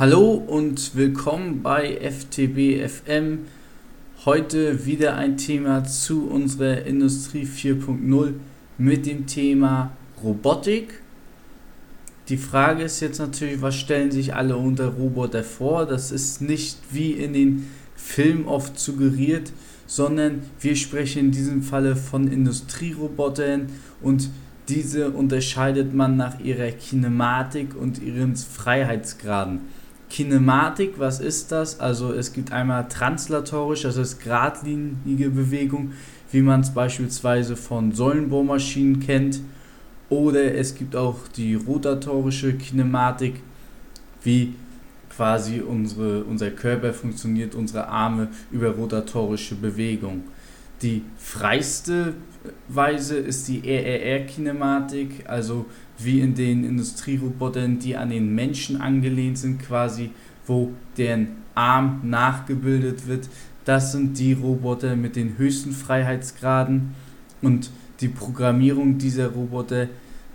Hallo und willkommen bei FTB FM. Heute wieder ein Thema zu unserer Industrie 4.0 mit dem Thema Robotik. Die Frage ist jetzt natürlich, was stellen sich alle unter Roboter vor? Das ist nicht wie in den Filmen oft suggeriert, sondern wir sprechen in diesem Falle von Industrierobotern und diese unterscheidet man nach ihrer Kinematik und ihren Freiheitsgraden. Kinematik, was ist das? Also es gibt einmal translatorisch, das ist geradlinige Bewegung, wie man es beispielsweise von Säulenbohrmaschinen kennt. Oder es gibt auch die rotatorische Kinematik, wie quasi unsere, unser Körper funktioniert, unsere Arme über rotatorische Bewegung. Die freiste Weise ist die RRR-Kinematik, also wie in den Industrierobotern, die an den Menschen angelehnt sind, quasi, wo deren Arm nachgebildet wird. Das sind die Roboter mit den höchsten Freiheitsgraden und die Programmierung dieser Roboter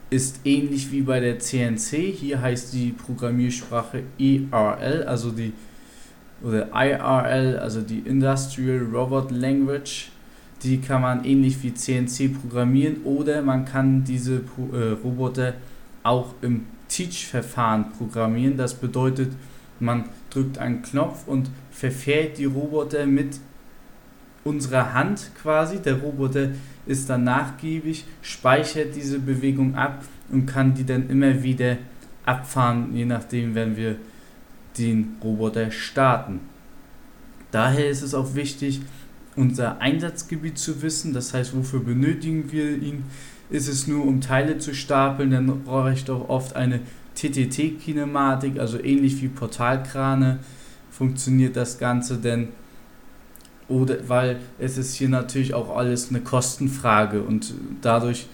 ist ähnlich wie bei der CNC. Hier heißt die Programmiersprache ERL, also die oder IRL, also die Industrial Robot Language. Die kann man ähnlich wie CNC programmieren oder man kann diese äh, Roboter auch im Teach-Verfahren programmieren. Das bedeutet, man drückt einen Knopf und verfährt die Roboter mit unserer Hand quasi. Der Roboter ist dann nachgiebig, speichert diese Bewegung ab und kann die dann immer wieder abfahren, je nachdem, wenn wir den Roboter starten. Daher ist es auch wichtig, unser Einsatzgebiet zu wissen, das heißt, wofür benötigen wir ihn. Ist es nur, um Teile zu stapeln, dann brauche ich doch oft eine TTT-Kinematik, also ähnlich wie Portalkrane. Funktioniert das Ganze, denn? Oder weil es ist hier natürlich auch alles eine Kostenfrage und dadurch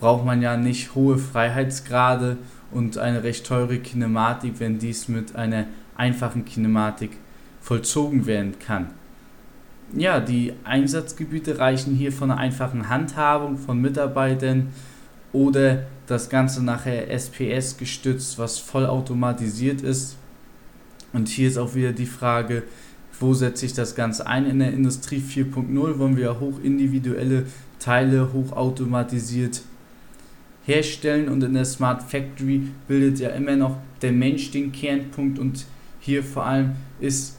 braucht man ja nicht hohe Freiheitsgrade und eine recht teure Kinematik, wenn dies mit einer einfachen Kinematik vollzogen werden kann ja, die Einsatzgebiete reichen hier von einer einfachen Handhabung von Mitarbeitern oder das Ganze nachher SPS gestützt, was vollautomatisiert ist. Und hier ist auch wieder die Frage, wo setze ich das Ganze ein? In der Industrie 4.0, wollen wir hoch individuelle Teile hochautomatisiert herstellen. Und in der Smart Factory bildet ja immer noch der Mensch den Kernpunkt. Und hier vor allem ist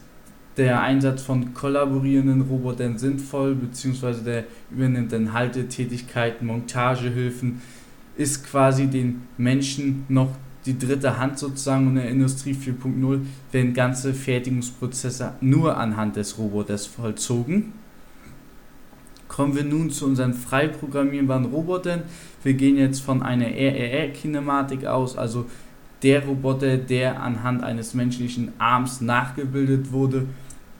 der Einsatz von kollaborierenden Robotern sinnvoll, beziehungsweise der übernimmt dann Haltetätigkeiten, Montagehilfen, ist quasi den Menschen noch die dritte Hand sozusagen in der Industrie 4.0 werden ganze Fertigungsprozesse nur anhand des Roboters vollzogen. Kommen wir nun zu unseren frei programmierbaren Robotern. Wir gehen jetzt von einer RRR-Kinematik aus, also der Roboter, der anhand eines menschlichen Arms nachgebildet wurde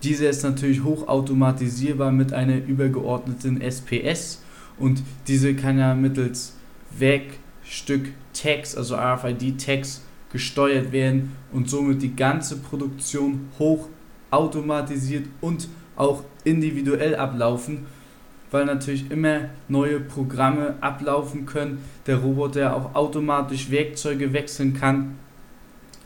diese ist natürlich hochautomatisierbar mit einer übergeordneten SPS und diese kann ja mittels Werkstück Tags, also RFID Tags, gesteuert werden und somit die ganze Produktion hochautomatisiert und auch individuell ablaufen, weil natürlich immer neue Programme ablaufen können, der Roboter auch automatisch Werkzeuge wechseln kann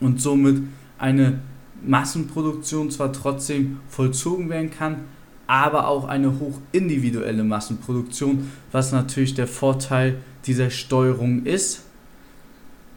und somit eine Massenproduktion zwar trotzdem vollzogen werden kann, aber auch eine hoch individuelle Massenproduktion, was natürlich der Vorteil dieser Steuerung ist.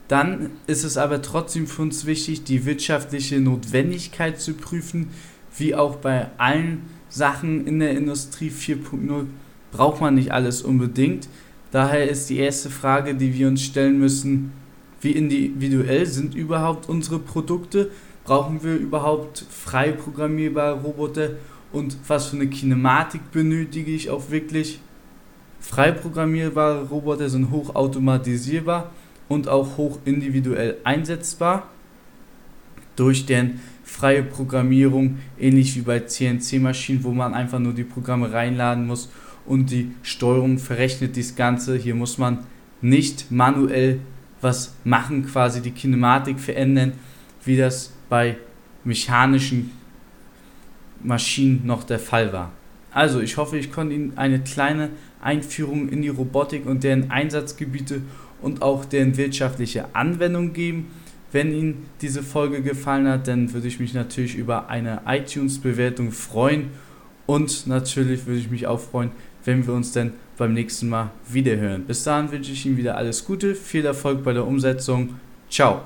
Dann ist es aber trotzdem für uns wichtig, die wirtschaftliche Notwendigkeit zu prüfen, wie auch bei allen Sachen in der Industrie 4.0 braucht man nicht alles unbedingt. Daher ist die erste Frage, die wir uns stellen müssen, wie individuell sind überhaupt unsere Produkte? Brauchen wir überhaupt frei programmierbare Roboter und was für eine Kinematik benötige ich auch wirklich. Frei programmierbare Roboter sind hoch automatisierbar und auch hoch individuell einsetzbar durch deren freie Programmierung, ähnlich wie bei CNC-Maschinen, wo man einfach nur die Programme reinladen muss und die Steuerung verrechnet das Ganze. Hier muss man nicht manuell was machen, quasi die Kinematik verändern, wie das bei mechanischen Maschinen noch der Fall war. Also, ich hoffe, ich konnte Ihnen eine kleine Einführung in die Robotik und deren Einsatzgebiete und auch deren wirtschaftliche Anwendung geben. Wenn Ihnen diese Folge gefallen hat, dann würde ich mich natürlich über eine iTunes-Bewertung freuen. Und natürlich würde ich mich auch freuen, wenn wir uns dann beim nächsten Mal wiederhören. Bis dahin wünsche ich Ihnen wieder alles Gute, viel Erfolg bei der Umsetzung. Ciao.